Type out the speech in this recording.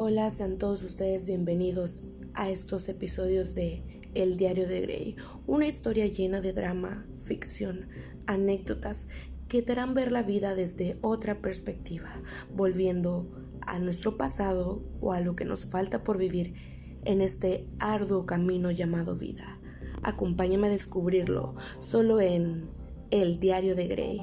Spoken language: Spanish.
Hola, sean todos ustedes bienvenidos a estos episodios de El Diario de Grey, una historia llena de drama, ficción, anécdotas que te harán ver la vida desde otra perspectiva, volviendo a nuestro pasado o a lo que nos falta por vivir en este arduo camino llamado vida. Acompáñame a descubrirlo solo en El Diario de Grey.